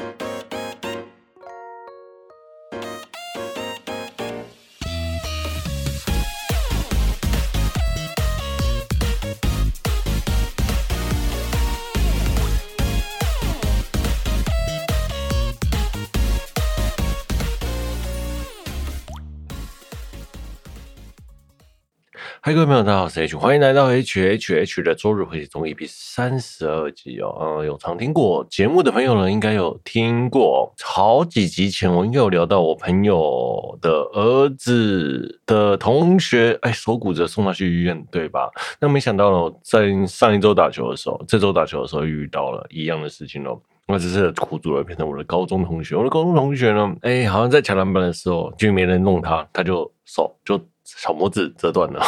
ん?嗨，各位朋友，大家好，我是 H，欢迎来到 H H H 的周日回血中 EP 三十二集哦。嗯，有常听过节目的朋友呢，应该有听过。好几集前，我应该有聊到我朋友的儿子的同学，哎，手骨折送他去医院，对吧？那没想到呢，在上一周打球的时候，这周打球的时候遇到了一样的事情哦。那只是苦主了，变成我的高中同学。我的高中同学呢，哎，好像在抢篮板的时候，就没人弄他，他就手就。小拇指折断了，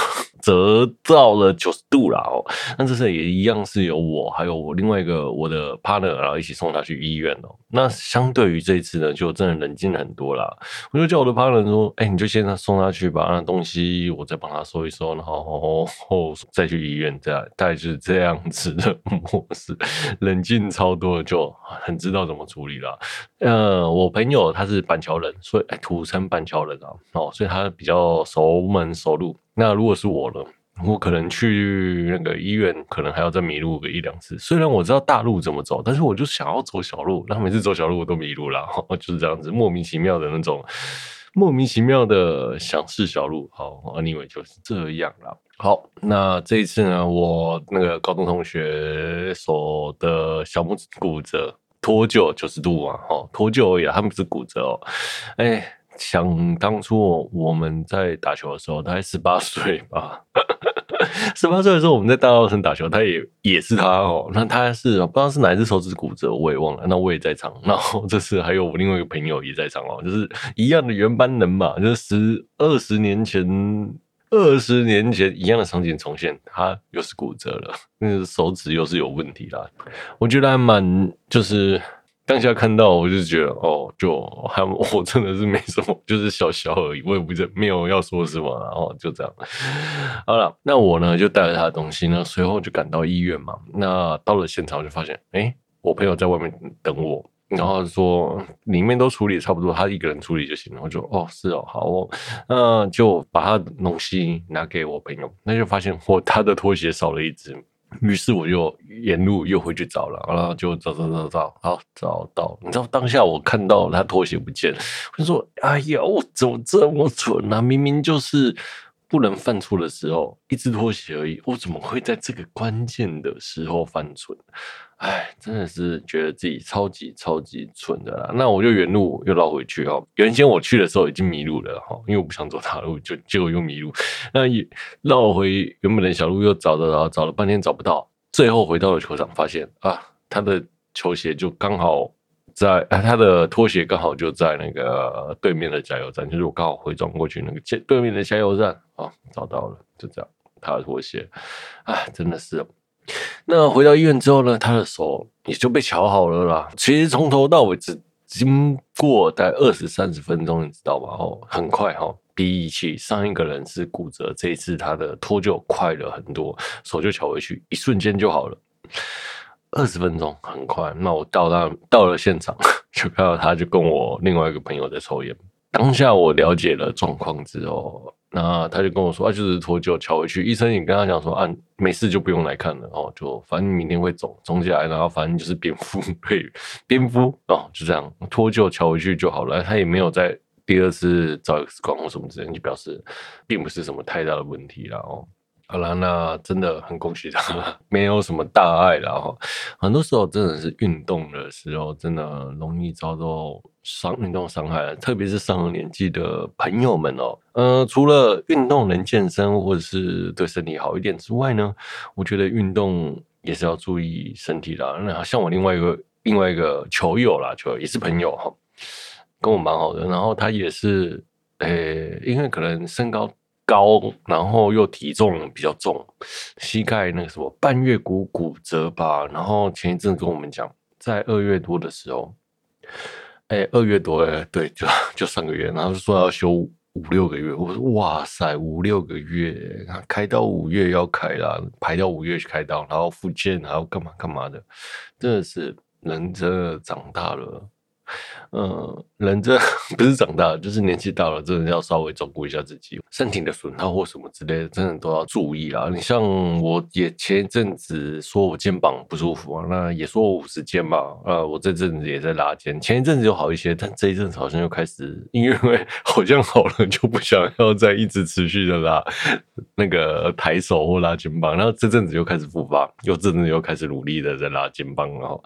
折到了九十度了哦。那这次也一样是由我还有我另外一个我的 partner，然后一起送他去医院哦。那相对于这次呢，就真的冷静了很多啦。我就叫我的 partner 说：“哎，你就先送他去吧，那东西我再帮他收一收，然后后再去医院。”这样大概就是这样子的模式，冷静超多，就很知道怎么处理了。呃，我朋友他是板桥人，所以，土生板桥人啊，哦，所以他比较熟。门熟路，那如果是我了？我可能去那个医院，可能还要再迷路个一两次。虽然我知道大路怎么走，但是我就想要走小路，然后每次走小路我都迷路了，就是这样子，莫名其妙的那种，莫名其妙的想试小路。好，Anyway 就是这样了。好，那这一次呢，我那个高中同学手的小拇指骨折，脱臼九十度嘛，哦，脱臼而已，他们是骨折哦，哎。想当初我们在打球的时候，大概十八岁吧。十八岁的时候，我们在大稻城打球，他也也是他哦。那他是不知道是哪一只手指骨折，我也忘了。那我也在场。然后这次还有我另外一个朋友也在场哦，就是一样的原班人马，就是十二十年前，二十年前一样的场景重现，他又是骨折了，那个手指又是有问题啦。我觉得还蛮就是。当下看到我就觉得哦，就还我真的是没什么，就是小小而已，我也不知没有要说什么，然后就这样。好了，那我呢就带了他的东西呢，随后就赶到医院嘛。那到了现场就发现，哎，我朋友在外面等我，然后说里面都处理差不多，他一个人处理就行了。我就哦是哦好哦，那就把他的东西拿给我朋友，那就发现我 他的拖鞋少了一只。于是我就沿路又回去找了，然后就找找找找，好找到。你知道当下我看到他拖鞋不见，我就说：“哎呀，我怎么这么蠢啊？明明就是不能犯错的时候，一只拖鞋而已，我怎么会在这个关键的时候犯蠢？”哎，真的是觉得自己超级超级蠢的啦。那我就原路又绕回去哦。原先我去的时候已经迷路了哈，因为我不想走大路，就结果又迷路。那也绕回原本的小路，又找着，然后找了半天找不到，最后回到了球场，发现啊，他的球鞋就刚好在，他的拖鞋刚好就在那个对面的加油站，就是我刚好回转过去那个对面的加油站啊，找到了，就这样，他的拖鞋，哎，真的是。那回到医院之后呢，他的手也就被瞧好了啦。其实从头到尾只经过大概二十三十分钟，你知道吗？哦，很快哈，比起上一个人是骨折，这一次他的脱臼快了很多，手就瞧回去，一瞬间就好了。二十分钟很快。那我到那到了现场，就看到他就跟我另外一个朋友在抽烟。当下我了解了状况之后。那他就跟我说，啊，就是脱臼敲回去。医生也跟他讲说，啊，没事就不用来看了哦，就反正明天会肿肿起来，然后反正就是蝙蝠，对，蝙蝠哦，就这样脱臼敲回去就好了。他也没有再第二次照 X 光或什么之类，就表示并不是什么太大的问题了哦。好了，那真的很恭喜他，没有什么大碍了哈。很多时候真的是运动的时候，真的容易遭到伤运动伤害，特别是上了年纪的朋友们哦。呃，除了运动能健身或者是对身体好一点之外呢，我觉得运动也是要注意身体的。那像我另外一个另外一个球友啦，球友也是朋友哈，跟我蛮好的。然后他也是，诶、因为可能身高。高，然后又体重比较重，膝盖那个什么半月骨骨折吧。然后前一阵跟我们讲，在二月多的时候，哎，二月多哎，对，就就上个月，然后说要休五六个月。我说哇塞，五六个月，开刀五月要开了，排到五月去开刀，然后复健还要干嘛干嘛的，真的是人真的长大了，嗯，人这 不是长大，就是年纪大了，真的要稍微照顾一下自己，身体的损耗或什么之类的，真的都要注意啦。你像我也前一阵子说我肩膀不舒服啊，那也说我五十肩嘛，呃，我这阵子也在拉肩，前一阵子就好一些，但这一阵子好像又开始，因为 好像好了就不想要再一直持续的拉那个抬手或拉肩膀，然后这阵子又开始复发，又这阵子又开始努力的在拉肩膀，然后。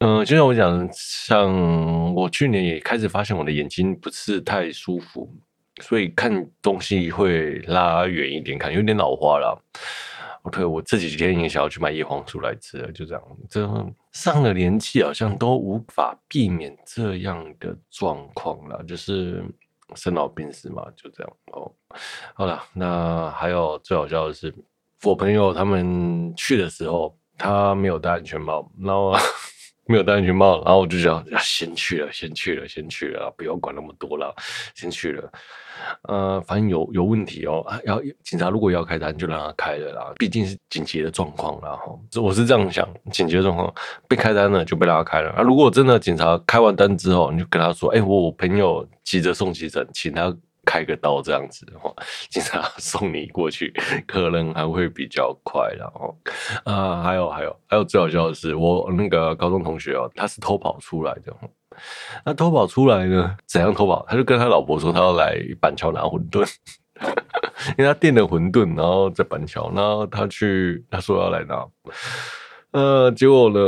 嗯，就像我讲，像我去年也开始发现我的眼睛不是太舒服，所以看东西会拉远一点看，有点老花了。OK，我这几天也想要去买叶黄素来吃，就这样。这上了年纪，好像都无法避免这样的状况了，就是生老病死嘛，就这样。哦，好了，那还有最好笑的是，我朋友他们去的时候，他没有戴安全帽，然后。没有戴安全帽，然后我就想，要先去了，先去了，先去了，不要管那么多了，先去了。呃，反正有有问题哦，要警察如果要开单，就让他开了啦，毕竟是紧急的状况啦。哈。我是这样想，紧急的状况被开单了，就被他开了。啊，如果真的警察开完单之后，你就跟他说，哎，我朋友急着送急诊，请他。开个刀这样子的话，警察 送你过去，可能还会比较快。然后啊，还有还有还有最好笑的是，我那个高中同学哦，他是偷跑出来的。那偷跑出来呢？怎样偷跑？他就跟他老婆说，他要来板桥拿馄饨，因为他订了馄饨，然后在板桥，然后他去，他说要来拿。呃，结果呢，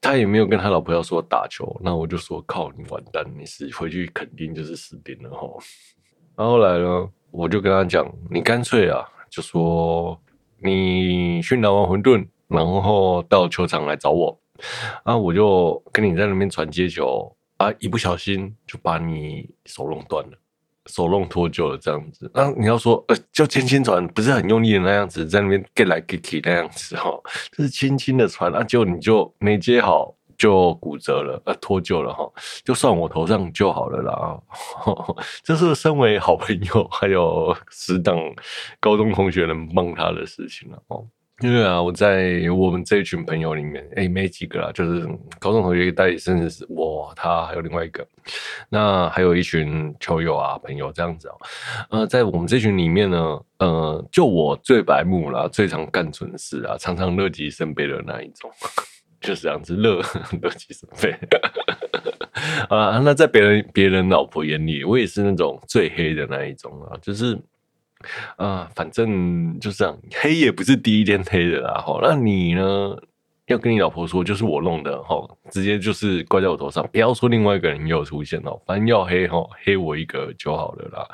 他也没有跟他老婆要说打球。那我就说，靠你完蛋，你是回去肯定就是死定了哈。然后来呢，我就跟他讲，你干脆啊，就说你去拿完馄饨，然后到球场来找我，啊，我就跟你在那边传接球，啊，一不小心就把你手弄断了，手弄脱臼了这样子。啊，你要说呃，就轻轻传，不是很用力的那样子，在那边 get 来 get 去那样子哈，就是轻轻的传，啊，结果你就没接好。就骨折了，呃，脱臼了哈，就算我头上就好了啦。这是身为好朋友，还有死党、高中同学能帮他的事情了哦。因为啊，我在我们这一群朋友里面，哎，没几个啦，就是高中同学一代，甚至是我，他还有另外一个，那还有一群球友啊，朋友这样子哦。呃，在我们这群里面呢，呃，就我最白目啦，最常干蠢事啊，常常乐极生悲的那一种。就是这样子，乐 乐极生悲 啊！那在别人别人老婆眼里，我也是那种最黑的那一种啊。就是啊，反正就这样，黑也不是第一天黑的啦。好，那你呢？要跟你老婆说，就是我弄的哈，直接就是怪在我头上，不要说另外一个人又出现了，反正要黑哈，黑我一个就好了啦。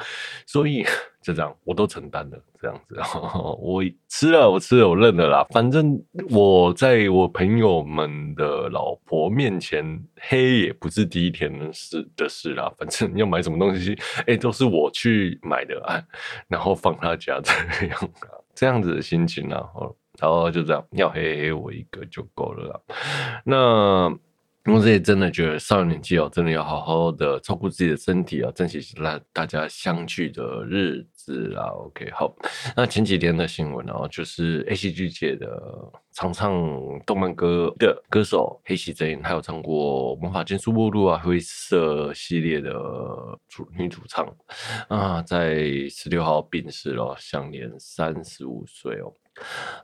所以 就这样，我都承担了，这样子，我吃了，我吃了，我认了啦。反正我在我朋友们的老婆面前黑也不是第一天的事的事啦。反正要买什么东西，哎、都是我去买的啊，然后放他家这样，这样子的心情啊。然后就这样，要黑黑我一个就够了啦。那我自己真的觉得，上年纪哦，真的要好好的照顾自己的身体啊，珍惜让大家相聚的日是啦。OK，好。那前几天的新闻哦，就是 ACG 界的常唱动漫歌的歌手黑崎真，还有唱过《魔法禁书目录》啊、灰色系列的主女主唱啊，在十六号病逝了，享年三十五岁哦。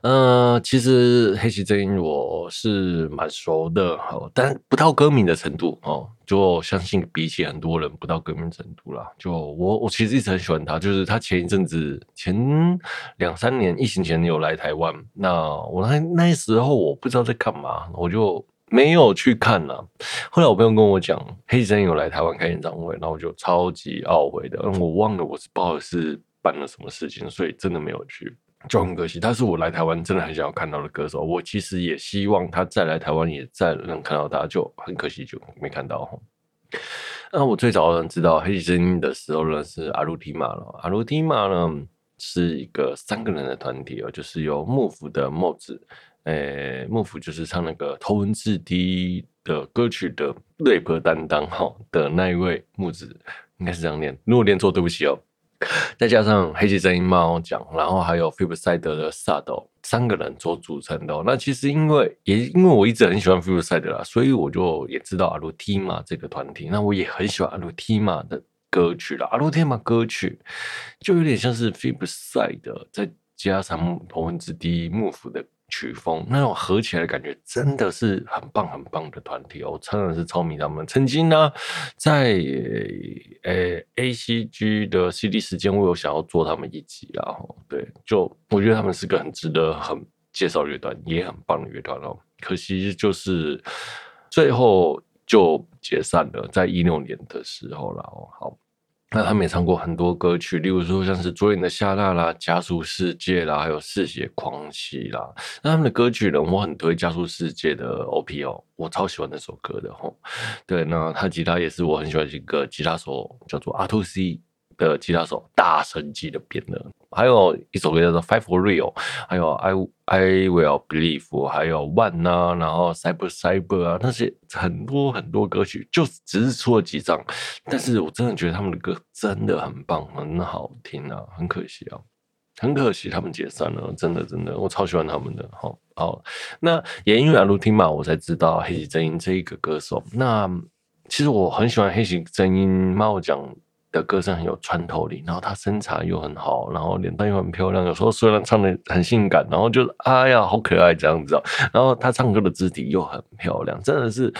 呃，其实黑崎真音我是蛮熟的，但不到歌迷的程度哦。就相信比起很多人不到歌迷程度啦。就我我其实一直很喜欢他，就是他前一阵子前两三年疫情前有来台湾，那我那那时候我不知道在干嘛，我就没有去看了。后来我朋友跟我讲黑崎真有来台湾开演唱会，然后我就超级懊悔的，我忘了我是不知道是办了什么事情，所以真的没有去。就很可惜，他是我来台湾真的很想要看到的歌手。我其实也希望他再来台湾，也再能看到他，就很可惜就没看到。那我最早能知道黑崎真音的时候呢，是阿鲁提玛了。阿鲁提玛呢是一个三个人的团体哦，就是由幕府的墨子，诶，幕府就是唱那个头文字 D 的歌曲的 rap 担当哈的那一位木子，应该是这样念，如果念错对不起哦。再加上黑崎真音猫讲，然后还有菲普赛德的萨斗三个人所组成的。那其实因为也因为我一直很喜欢菲普赛德啦，所以我就也知道阿鲁提玛这个团体。那我也很喜欢阿鲁提玛的歌曲啦，阿鲁提玛歌曲就有点像是菲普赛德，再加上头文字 D 幕府的。曲风那种合起来的感觉真的是很棒很棒的团体哦，真的是超迷他们。曾经呢，在呃 ACG 的 CD 时间，我有想要做他们一集然后。对，就我觉得他们是个很值得很介绍乐团，也很棒的乐团哦。可惜就是最后就解散了，在一六年的时候了哦。好。那他们也唱过很多歌曲，例如说像是卓眼的夏娜啦、加速世界啦，还有嗜血狂喜啦。那他们的歌曲呢，我很推加速世界的 OP 哦，我超喜欢那首歌的吼。对，那他吉他也是我很喜欢一个吉他手，叫做 R2C。的吉他手大神级的编的，还有一首歌叫做《Five for Real》，还有 I I Will Believe，还有 One 啊，然后 Cyber Cyber 啊，那些很多很多歌曲，就只是出了几张，但是我真的觉得他们的歌真的很棒，很好听啊，很可惜啊，很可惜他们解散了，真的真的，我超喜欢他们的，好，好，那也因为阿鲁听嘛，我才知道黑崎真音这一个歌手，那其实我很喜欢黑崎真音，猫讲。的歌声很有穿透力，然后他身材又很好，然后脸蛋又很漂亮。有时候虽然唱的很性感，然后就是哎呀好可爱这样子。然后他唱歌的肢体又很漂亮，真的是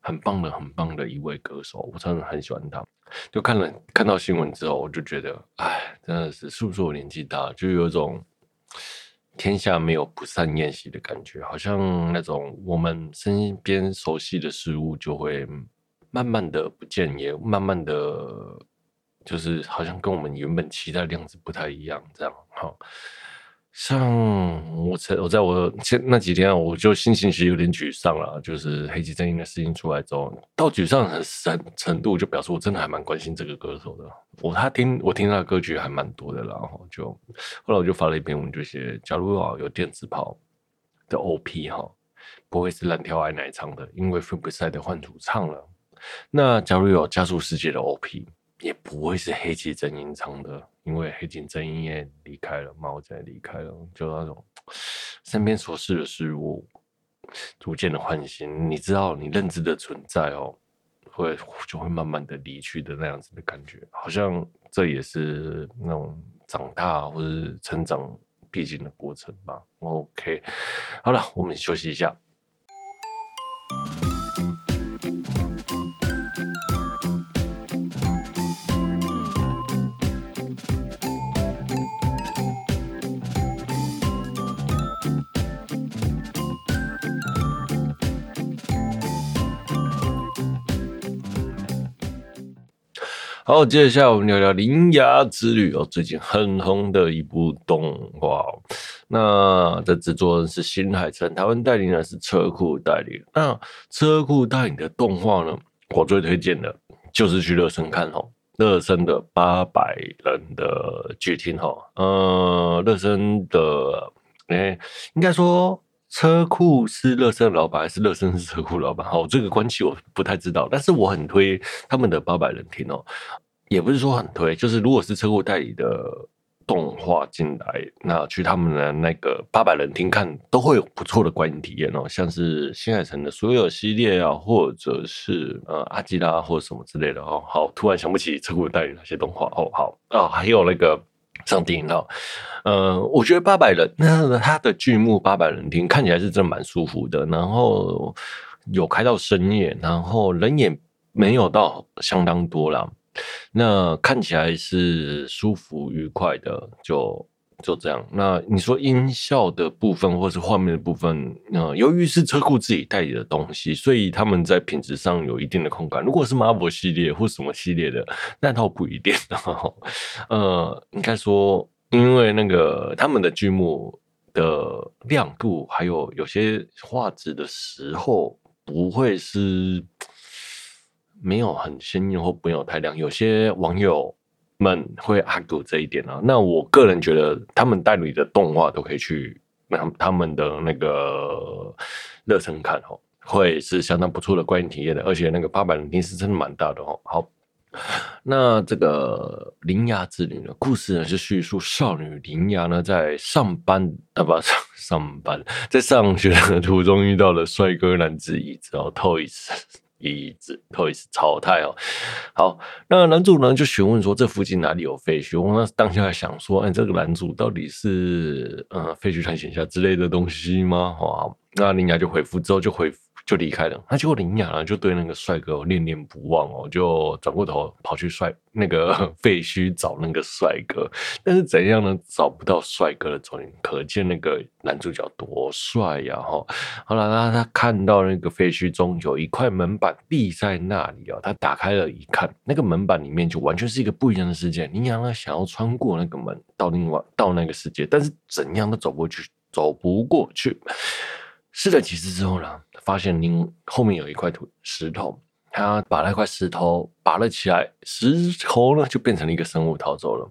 很棒的、很棒的一位歌手。我真的很喜欢他。就看了看到新闻之后，我就觉得，哎，真的是是不是我年纪大，就有种天下没有不散宴席的感觉，好像那种我们身边熟悉的事物就会慢慢的不见，也慢慢的。就是好像跟我们原本期待的样子不太一样，这样哈。像我在我在我前那几天，我就心情其实有点沮丧了。就是黑崎真音的事情出来之后，到沮丧的程程度，就表示我真的还蛮关心这个歌手的。我他听我听他的歌曲还蛮多的，然后就后来我就发了一篇文，就写：假如啊有电子炮的 OP 哈，不会是蓝条爱奶唱的，因为分部赛的换主唱了。那假如有加速世界的 OP。也不会是黑崎真音唱的，因为黑崎真音也离开了，猫仔离开了，就那种身边所事的事物逐渐的唤醒，你知道你认知的存在哦，会就会慢慢的离去的那样子的感觉，好像这也是那种长大或者成长必经的过程吧。OK，好了，我们休息一下。好，接下来我们聊聊《铃芽之旅》哦，最近很红的一部动画。那这制作人是新海诚，台湾代理呢是车库代理。那车库代理的动画呢，我最推荐的就是去乐声看哦，乐声的八百人的剧厅哈。呃，乐声的，哎、应该说。车库是乐声老板还是乐声是车库老板？好，这个关系我不太知道，但是我很推他们的八百人厅哦，也不是说很推，就是如果是车库代理的动画进来，那去他们的那个八百人厅看，都会有不错的观影体验哦，像是新海诚的所有系列啊，或者是呃阿基拉或者什么之类的哦。好，突然想不起车库代理那些动画哦。好啊，还有那个。上电影了，呃，我觉得八百人，那他的剧目八百人听看起来是真的蛮舒服的，然后有开到深夜，然后人也没有到相当多了，那看起来是舒服愉快的，就。就这样，那你说音效的部分或是画面的部分，呃，由于是车库自己代理的东西，所以他们在品质上有一定的控管。如果是 Marvel 系列或什么系列的，那倒不一定。呃，应该说，因为那个他们的剧目的亮度，还有有些画质的时候，不会是没有很鲜艳或没有太亮。有些网友。们会阿堵这一点啊，那我个人觉得他们代理的动画都可以去那他们的那个乐声看哦，会是相当不错的观影体验的，而且那个八百人厅是真的蛮大的哦。好，那这个铃芽之旅呢，故事呢是叙述少女铃芽呢在上班啊不上上班，在上学的途中遇到了帅哥男子椅子哦，Toys Toys 炒菜哦。好，那男主呢就询问说，这附近哪里有废墟？我那当下想说，哎，这个男主到底是呃废墟探险家之类的东西吗？好，那林雅就回复之后就回复。就离开了，那结果铃芽呢，就对那个帅哥恋恋不忘哦，就转过头跑去帅 那个废墟找那个帅哥，但是怎样呢？找不到帅哥的踪影，可见那个男主角多帅呀！哈，好了，那他看到那个废墟中有一块门板立在那里哦，他打开了一看，那个门板里面就完全是一个不一样的世界。铃芽呢，想要穿过那个门到另外到那个世界，但是怎样都走不过去，走不过去。试了几次之后呢，发现您后面有一块土石头，他把那块石头拔了起来，石头呢就变成了一个生物逃走了。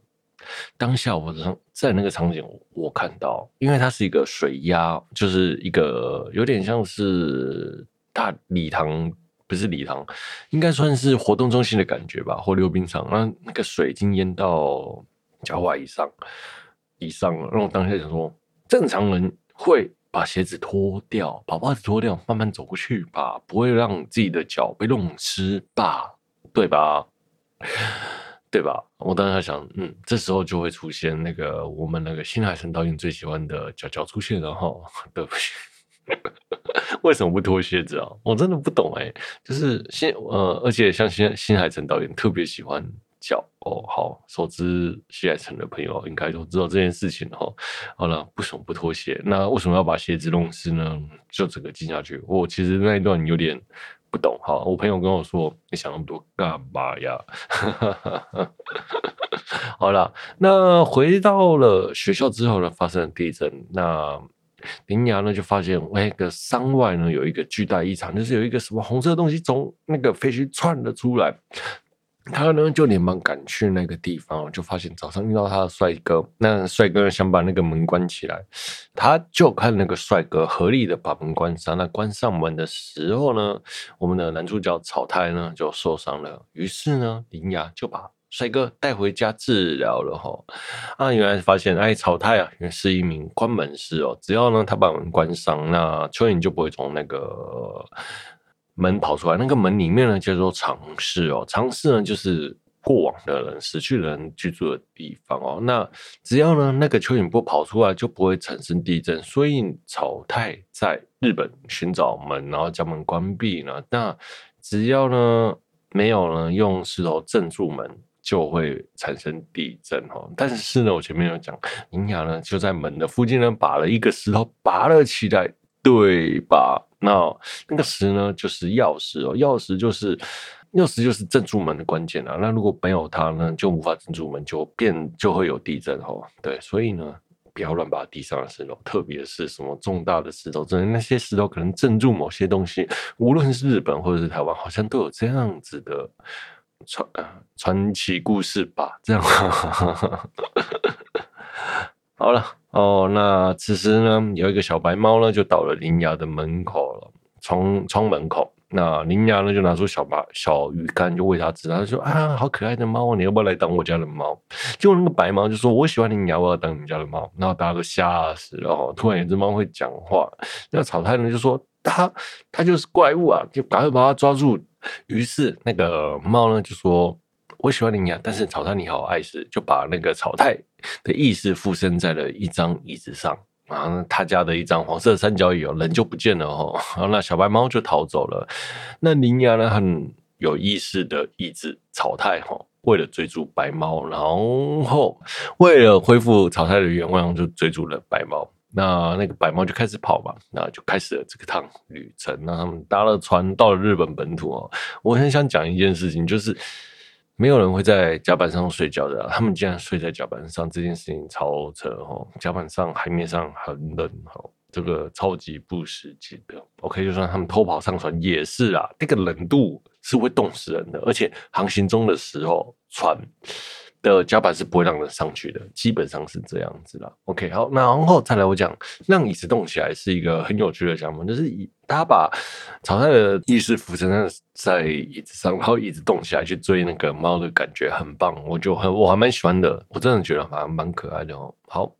当下我在那个场景，我看到，因为它是一个水压，就是一个有点像是大礼堂，不是礼堂，应该算是活动中心的感觉吧，或溜冰场，那那个水已经淹到脚踝以上以上了。那我当下想说，正常人会。把鞋子脱掉，把袜子脱掉，慢慢走过去吧，不会让自己的脚被弄湿吧，对吧？对吧？我当时想，嗯，这时候就会出现那个我们那个新海诚导演最喜欢的脚脚出现然后，对不起，为什么不脱鞋子啊？我真的不懂哎、就是新呃，而且像新新海诚导演特别喜欢。脚哦，好，熟知西海城的朋友应该都知道这件事情哈。好了，不什么不脱鞋？那为什么要把鞋子弄湿呢？就整个进下去，我其实那一段有点不懂哈。我朋友跟我说：“你想那么多干嘛呀？” 好了，那回到了学校之后呢，发生了地震。那林牙呢就发现，那个山外呢有一个巨大异常，就是有一个什么红色的东西从那个废墟窜了出来。他呢就连忙赶去那个地方，就发现早上遇到他的帅哥。那帅哥想把那个门关起来，他就看那个帅哥合力的把门关上。那关上门的时候呢，我们的男主角草太呢就受伤了。于是呢，林芽就把帅哥带回家治疗了。哈啊，原来发现哎，草太啊，原是一名关门师哦。只要呢他把门关上，那蚯蚓就不会从那个。门跑出来，那个门里面呢叫做常室哦，常室呢就是过往的人、死去的人居住的地方哦。那只要呢那个蚯蚓不跑出来，就不会产生地震。所以草太在日本寻找门，然后将门关闭了。那只要呢没有呢用石头镇住门，就会产生地震哦。但是呢，我前面有讲，铃芽呢就在门的附近呢把了一个石头拔了起来。对吧？那那个石呢，就是钥匙哦。钥匙就是钥匙，就是镇住门的关键啊。那如果没有它呢，就无法镇住门，就变就会有地震哦。对，所以呢，不要乱把地上的石头，特别是什么重大的石头，真的那些石头可能镇住某些东西。无论是日本或者是台湾，好像都有这样子的传传奇故事吧？这样。好了哦，那此时呢，有一个小白猫呢，就到了林牙的门口了，窗窗门口。那林牙呢，就拿出小把小鱼干，就喂它吃。他说：“啊，好可爱的猫，你要不要来当我家的猫？”结果那个白猫就说：“我喜欢铃芽，我要当你家的猫。”然后大家都吓死了。哦，突然有只猫会讲话，那草太呢就说：“它它就是怪物啊，就赶快把它抓住。”于是那个猫呢就说。我喜欢铃芽，但是草太你好碍事，就把那个草太的意识附身在了一张椅子上，然后他家的一张黄色三角椅哦，人就不见了哦，然后那小白猫就逃走了。那铃芽呢，很有意识的抑制草太哈，为了追逐白猫，然后为了恢复草太的愿望，就追逐了白猫。那那个白猫就开始跑嘛，那就开始了这个趟旅程。那他们搭了船到了日本本土哦。我很想讲一件事情，就是。没有人会在甲板上睡觉的，他们竟然睡在甲板上，这件事情超扯哦！甲板上海面上很冷哦，这个超级不实际的。OK，就算他们偷跑上船也是啊，那个冷度是会冻死人的，而且航行中的时候船的脚板是不会让人上去的，基本上是这样子啦。OK，好，那然后再来我讲，让椅子动起来是一个很有趣的项目，就是以他把草太的意识附身在椅子上，然后椅子动起来去追那个猫的感觉很棒，我就很我还蛮喜欢的，我真的觉得蛮蛮可爱的哦。好。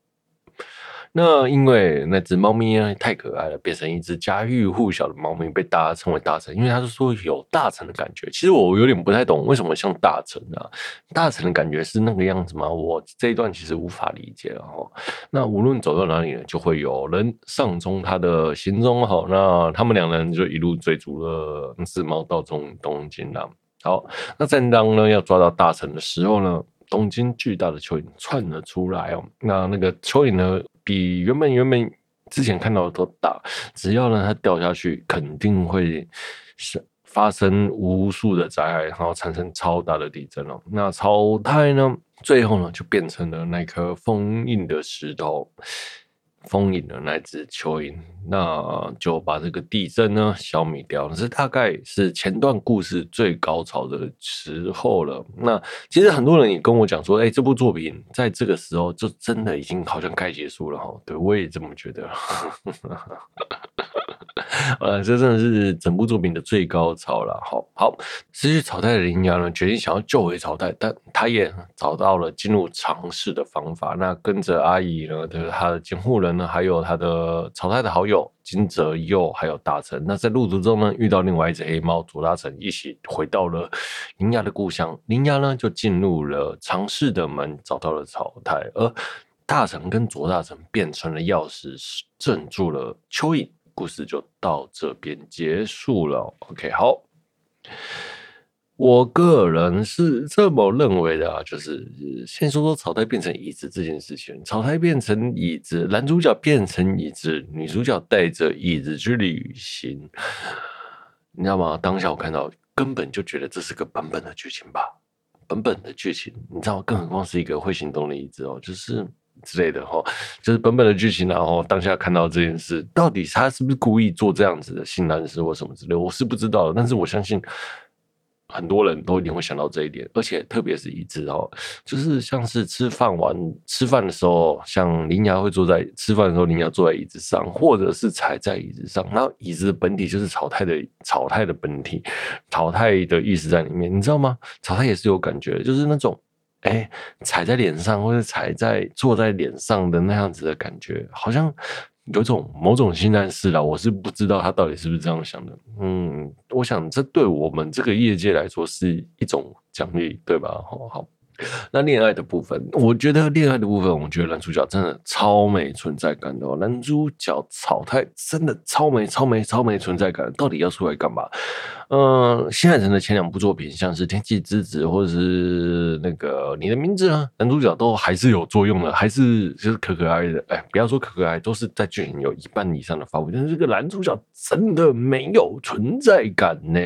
那因为那只猫咪太可爱了，变成一只家喻户晓的猫咪，被大家称为大臣。因为他是说有大臣的感觉。其实我有点不太懂为什么像大臣啊？大臣的感觉是那个样子吗？我这一段其实无法理解了哈。那无论走到哪里呢，就会有人上踪他的行踪。好，那他们两人就一路追逐了那只猫到中东京了。好，那正当呢要抓到大臣的时候呢，东京巨大的蚯蚓窜了出来哦。那那个蚯蚓呢？比原本原本之前看到的都大，只要呢它掉下去，肯定会是发生无数的灾害，然后产生超大的地震哦。那草太呢，最后呢就变成了那颗封印的石头。封印了那只蚯蚓，那就把这个地震呢消灭掉了。这大概是前段故事最高潮的时候了。那其实很多人也跟我讲说，哎、这部作品在这个时候就真的已经好像该结束了哈。对，我也这么觉得。呃，这真的是整部作品的最高潮了。好好，失去草太的铃芽呢，决定想要救回草太，但他也找到了进入常世的方法。那跟着阿姨呢，就是他的监护人呢，还有他的草太的好友金泽佑，还有大臣。那在路途中呢，遇到另外一只黑猫左大臣，一起回到了铃芽的故乡。铃芽呢，就进入了尝试的门，找到了草太，而大臣跟左大臣变成了钥匙，镇住了蚯蚓。故事就到这边结束了。OK，好，我个人是这么认为的啊，就是先说说草台变成椅子这件事情。草台变成椅子，男主角变成椅子，女主角带着椅子去旅行，你知道吗？当下我看到，根本就觉得这是个本本的剧情吧，本本的剧情，你知道吗？更何况是一个会行动的椅子哦，就是。之类的哈，就是本本的剧情，然后当下看到这件事，到底他是不是故意做这样子的性暗示或什么之类，我是不知道的。但是我相信很多人都一定会想到这一点，而且特别是椅子哦，就是像是吃饭完吃饭的时候，像铃芽会坐在吃饭的时候，铃芽坐在椅子上，或者是踩在椅子上，然后椅子的本体就是草太的草太的本体，草太的意思在里面，你知道吗？草太也是有感觉，就是那种。哎，踩在脸上，或者踩在坐在脸上的那样子的感觉，好像有种某种心态是啦。我是不知道他到底是不是这样想的。嗯，我想这对我们这个业界来说是一种奖励，对吧？好好。那恋爱的部分，我觉得恋爱的部分，我觉得男主角真的超没存在感的哦。男主角草太真的超没、超没、超没存在感，到底要出来干嘛？嗯，新海诚的前两部作品，像是《天气之子》或者是那个《你的名字》啊，男主角都还是有作用的，还是就是可可爱的。哎，不要说可可爱，都是在剧情有一半以上的发挥。但是这个男主角真的没有存在感呢。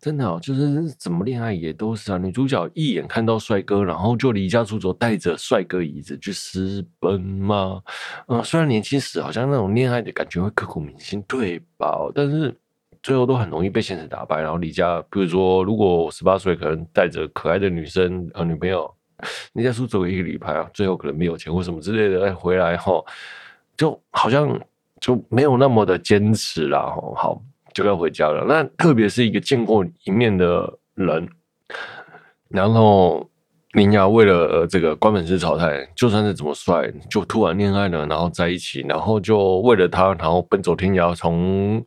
真的哦，就是怎么恋爱也都是啊。女主角一眼看到帅哥，然后就离家出走，带着帅哥椅子去私奔吗？嗯，虽然年轻时好像那种恋爱的感觉会刻骨铭心，对吧？但是最后都很容易被现实打败，然后离家。比如说，如果我十八岁，可能带着可爱的女生呃女朋友离家出走一个礼拜啊，最后可能没有钱或什么之类的，哎，回来后就好像就没有那么的坚持啦。好。就要回家了。那特别是一个见过一面的人，然后铃芽为了这个关本市草太，就算是怎么帅，就突然恋爱了，然后在一起，然后就为了他，然后奔走天涯，从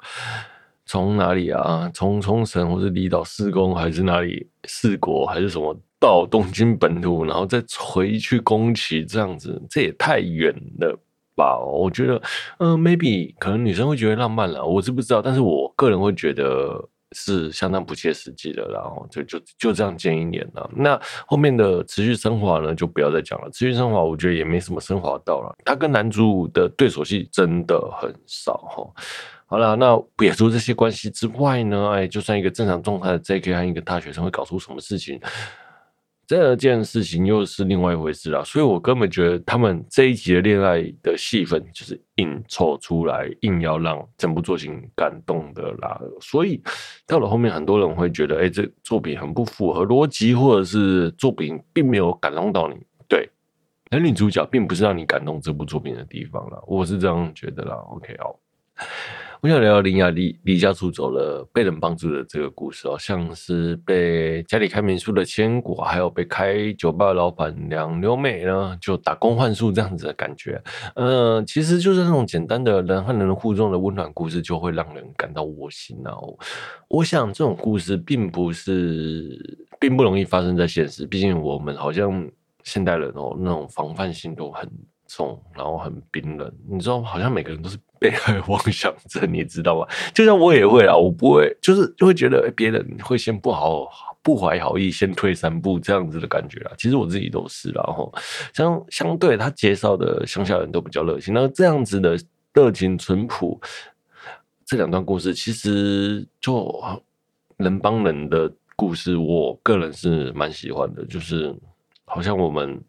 从哪里啊？从冲绳，或是离岛四宫，还是哪里四国，还是什么，到东京本土，然后再回去宫崎，这样子，这也太远了。吧，我觉得，嗯，maybe 可能女生会觉得浪漫了，我是不知道，但是我个人会觉得是相当不切实际的，然后就就就这样见一年了。那后面的持续升华呢，就不要再讲了。持续升华，我觉得也没什么升华到了。他跟男主的对手戏真的很少哈。好了，那撇除这些关系之外呢，哎，就算一个正常状态的 JK 和一个大学生会搞出什么事情？这件事情又是另外一回事啦。所以我根本觉得他们这一集的恋爱的戏份就是硬凑出来，硬要让整部作品感动的啦。所以到了后面，很多人会觉得，哎，这作品很不符合逻辑，或者是作品并没有感动到你。对，男女主角并不是让你感动这部作品的地方啦，我是这样觉得啦。OK，好。我想聊聊林雅离离家出走了，被人帮助的这个故事哦，像是被家里开民宿的千果，还有被开酒吧的老板娘刘美呢，就打工换宿这样子的感觉。嗯，其实就是那种简单的人和人互动的温暖故事，就会让人感到窝心哦。我想这种故事并不是并不容易发生在现实，毕竟我们好像现代人哦，那种防范性都很重，然后很冰冷。你知道，好像每个人都是。被害妄想症，你知道吗？就像我也会啊，我不会，就是就会觉得别人会先不好不怀好意，先退三步这样子的感觉啦。其实我自己都是啦，然后相相对他介绍的乡下人都比较热情，那这样子的热情淳朴，这两段故事其实就人帮人的故事，我个人是蛮喜欢的，就是好像我们。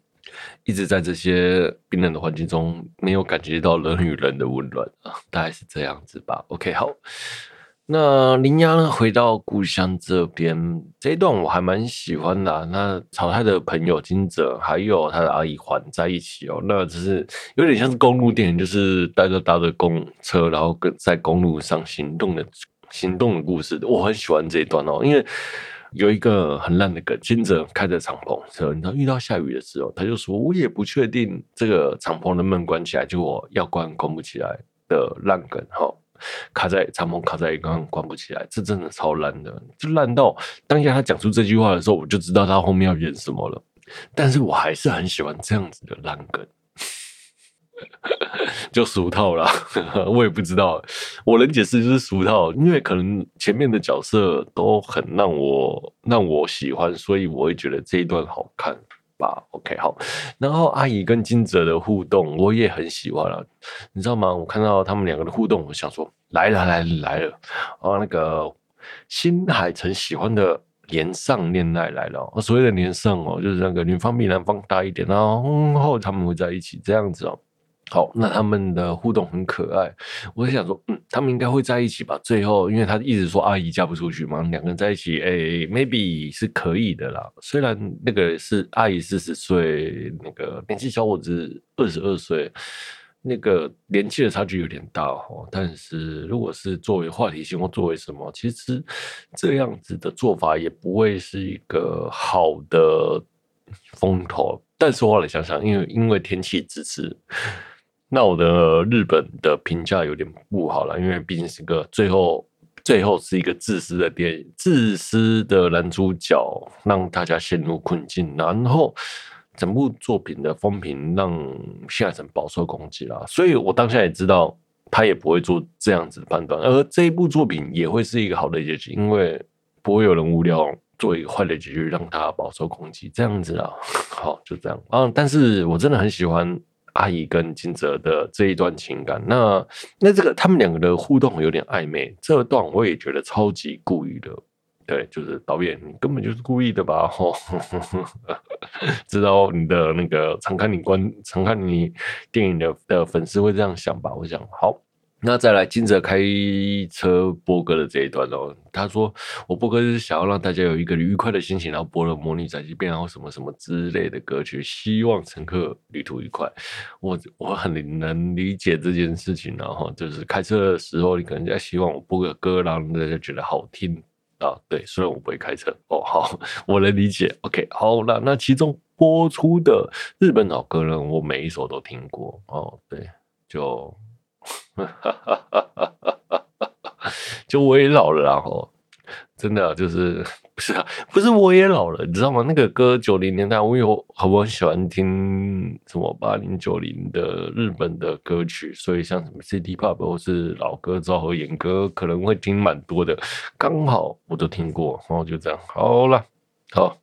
一直在这些冰冷的环境中，没有感觉到人与人的温暖啊，大概是这样子吧。OK，好，那铃芽呢？回到故乡这边这一段我还蛮喜欢的。那草太的朋友金泽还有他的阿姨环在一起哦，那只是有点像是公路电影，就是带着搭着公车，然后跟在公路上行动的行动的故事。我很喜欢这一段哦，因为。有一个很烂的梗，金泽开着敞篷车，你知道遇到下雨的时候，他就说：“我也不确定这个敞篷能不能关起来，就我要关关不起来的烂梗。”哈，卡在敞篷卡在一个关不起来，这真的超烂的，就烂到当下他讲出这句话的时候，我就知道他后面要演什么了。但是我还是很喜欢这样子的烂梗。就俗套啦，我也不知道，我能解释就是俗套，因为可能前面的角色都很让我让我喜欢，所以我会觉得这一段好看吧。OK，好，然后阿姨跟金泽的互动我也很喜欢啊，你知道吗？我看到他们两个的互动，我想说来了来了来了，哦，那个新海诚喜欢的连上恋爱来了，所谓的连上哦，就是那个女方比男方大一点，然后他们会在一起这样子哦。好，那他们的互动很可爱。我想说，嗯，他们应该会在一起吧？最后，因为他一直说阿姨嫁不出去嘛，两个人在一起，哎，maybe 是可以的啦。虽然那个是阿姨四十岁，那个年轻小伙子二十二岁，那个年纪的差距有点大哦。但是如果是作为话题性或作为什么，其实这样子的做法也不会是一个好的风头。但是后来想想，因为因为天气支持。那我的日本的评价有点不好了，因为毕竟是个最后最后是一个自私的电影，自私的男主角让大家陷入困境，然后整部作品的风评让新海诚饱受攻击了，所以我当下也知道他也不会做这样子的判断，而这一部作品也会是一个好的结局，因为不会有人无聊做一个坏的结局让他饱受攻击，这样子啊，好就这样啊，但是我真的很喜欢。阿姨跟金泽的这一段情感，那那这个他们两个的互动有点暧昧，这段我也觉得超级故意的。对，就是导演，你根本就是故意的吧？吼，知道你的那个常看你观常看你电影的的粉丝会这样想吧？我想好。那再来金泽开车播歌的这一段哦，他说我播歌是想要让大家有一个愉快的心情，然后播了《魔女宅急便》然后什么什么之类的歌曲，希望乘客旅途愉快。我我很能理解这件事情，然后就是开车的时候，你可能在希望我播个歌，让大家觉得好听啊。对，虽然我不会开车哦，好，我能理解。OK，好了，那其中播出的日本老歌呢，我每一首都听过哦。对，就。哈哈哈哈哈哈！就我也老了，然后真的就是不是啊，不是我也老了，你知道吗？那个歌九零年代，我有很很喜欢听什么八零九零的日本的歌曲，所以像什么 City Pop 或是老歌、昭和演歌，可能会听蛮多的。刚好我都听过，然后就这样，好了，好。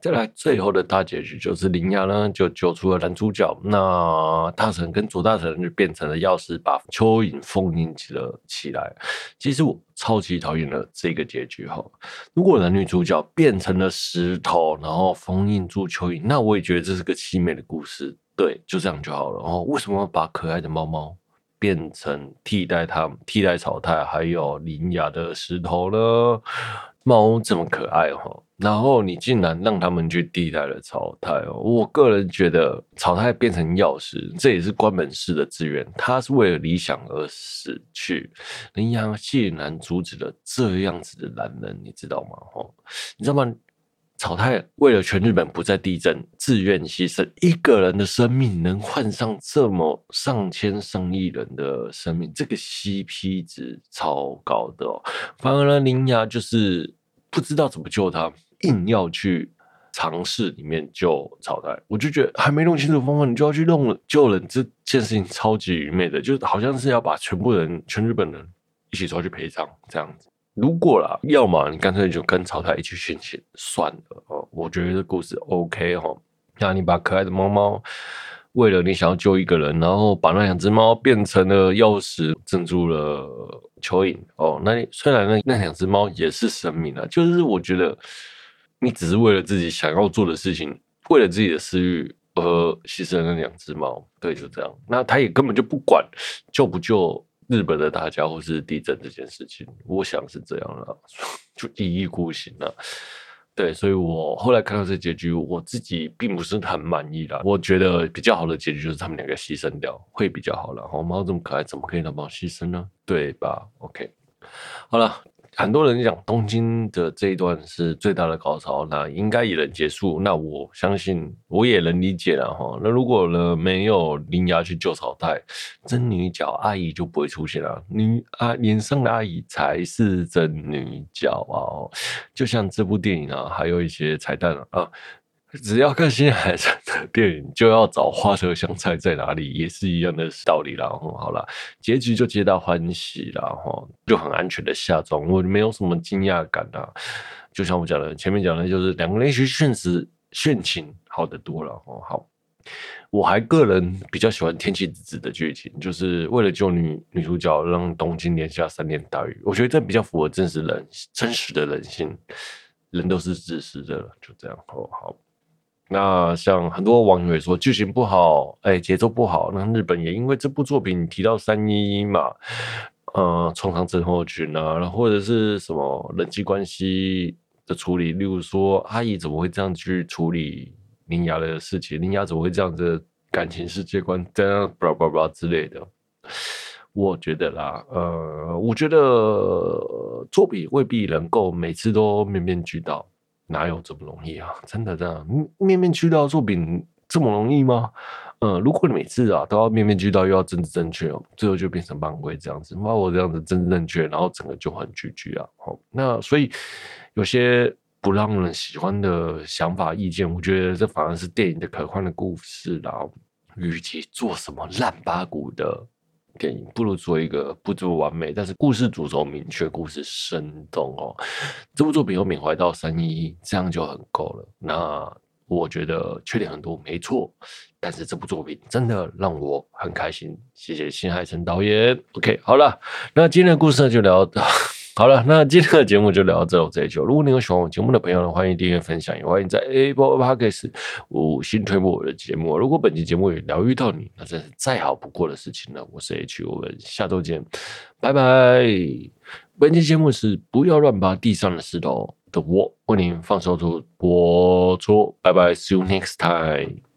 再来，最后的大结局就是铃芽呢就救出了男主角，那大臣跟左大臣就变成了钥匙，把蚯蚓封印起了起来。其实我超级讨厌的这个结局哈，如果男女主角变成了石头，然后封印住蚯蚓，那我也觉得这是个凄美的故事，对，就这样就好了。然后为什么把可爱的猫猫变成替代它、替代草太还有铃芽的石头呢？猫这么可爱哈，然后你竟然让他们去替代了草太哦！我个人觉得草太变成钥匙，这也是关本师的志愿，他是为了理想而死去。铃芽竟然阻止了这样子的男人，你知道吗？哈，你知道吗？草太为了全日本不再地震，自愿牺牲一个人的生命，能换上这么上千上亿人的生命，这个 CP 值超高的哦。反而呢，铃芽就是不知道怎么救他，硬要去尝试里面救草太。我就觉得还没弄清楚方法，你就要去弄救人，这件事情超级愚昧的，就好像是要把全部人、全日本人一起抓去赔偿这样子。如果啦，要么你干脆就跟草太一起殉情算了哦。我觉得这故事 OK 哈。那你把可爱的猫猫，为了你想要救一个人，然后把那两只猫变成了钥匙，镇住了蚯蚓哦。那虽然那那两只猫也是生命啊，就是我觉得你只是为了自己想要做的事情，为了自己的私欲而牺牲了两只猫，对，就这样。那他也根本就不管救不救。日本的大家或是地震这件事情，我想是这样了，就一意孤行了。对，所以我后来看到这结局，我自己并不是很满意啦。我觉得比较好的结局就是他们两个牺牲掉，会比较好了。然后猫这么可爱，怎么可以让猫牺牲呢？对吧？OK，好了。很多人讲东京的这一段是最大的高潮，那应该也能结束。那我相信我也能理解了哈。那如果呢没有铃芽去救草太，真女角阿姨就不会出现了。女啊，年上的阿姨才是真女角啊。就像这部电影啊，还有一些彩蛋啊。只要看新海诚的电影，就要找花车香菜在哪里，也是一样的道理啦。好了，结局就皆大欢喜啦，哈，就很安全的下庄，我没有什么惊讶感啊。就像我讲的，前面讲的就是两个人去劝死殉情，好得多了哦。好，我还个人比较喜欢天气之子的剧情，就是为了救女女主角，让东京连下三年大雨。我觉得这比较符合真实人真实的人性，人都是自私的，就这样哦。好。那像很多网友也说剧情不好，哎，节奏不好。那日本也因为这部作品提到三一一嘛，呃，创伤症候群啊，然后或者是什么人际关系的处理，例如说阿姨怎么会这样去处理铃芽的事情，铃芽怎么会这样子感情世界观这样巴拉巴拉之类的。我觉得啦，呃，我觉得作品未必能够每次都面面俱到。哪有这么容易啊？真的这样面面俱到作品这么容易吗？嗯，如果你每次啊都要面面俱到，又要政治正确哦，最后就变成漫威这样子。那我这样子政治正确，然后整个就很 GG 啊。好，那所以有些不让人喜欢的想法意见，我觉得这反而是电影的可观的故事啦。与其做什么烂八股的。电影不如做一个不这么完美，但是故事主轴明确，故事生动哦。这部作品有缅怀到三一一，这样就很够了。那我觉得缺点很多，没错，但是这部作品真的让我很开心。谢谢新海诚导演。OK，好了，那今天的故事呢就聊到。好了，那今天的节目就聊到这这一就。如果你有喜欢我节目的朋友呢，欢迎订阅分享，也欢迎在 Apple Podcast 五星推播我的节目。如果本期节目也疗愈到你，那真是再好不过的事情了。我是 H，我们下周见，拜拜。本期节目是不要乱拔地上的石头的我为您放送出播出，拜拜，See you next time。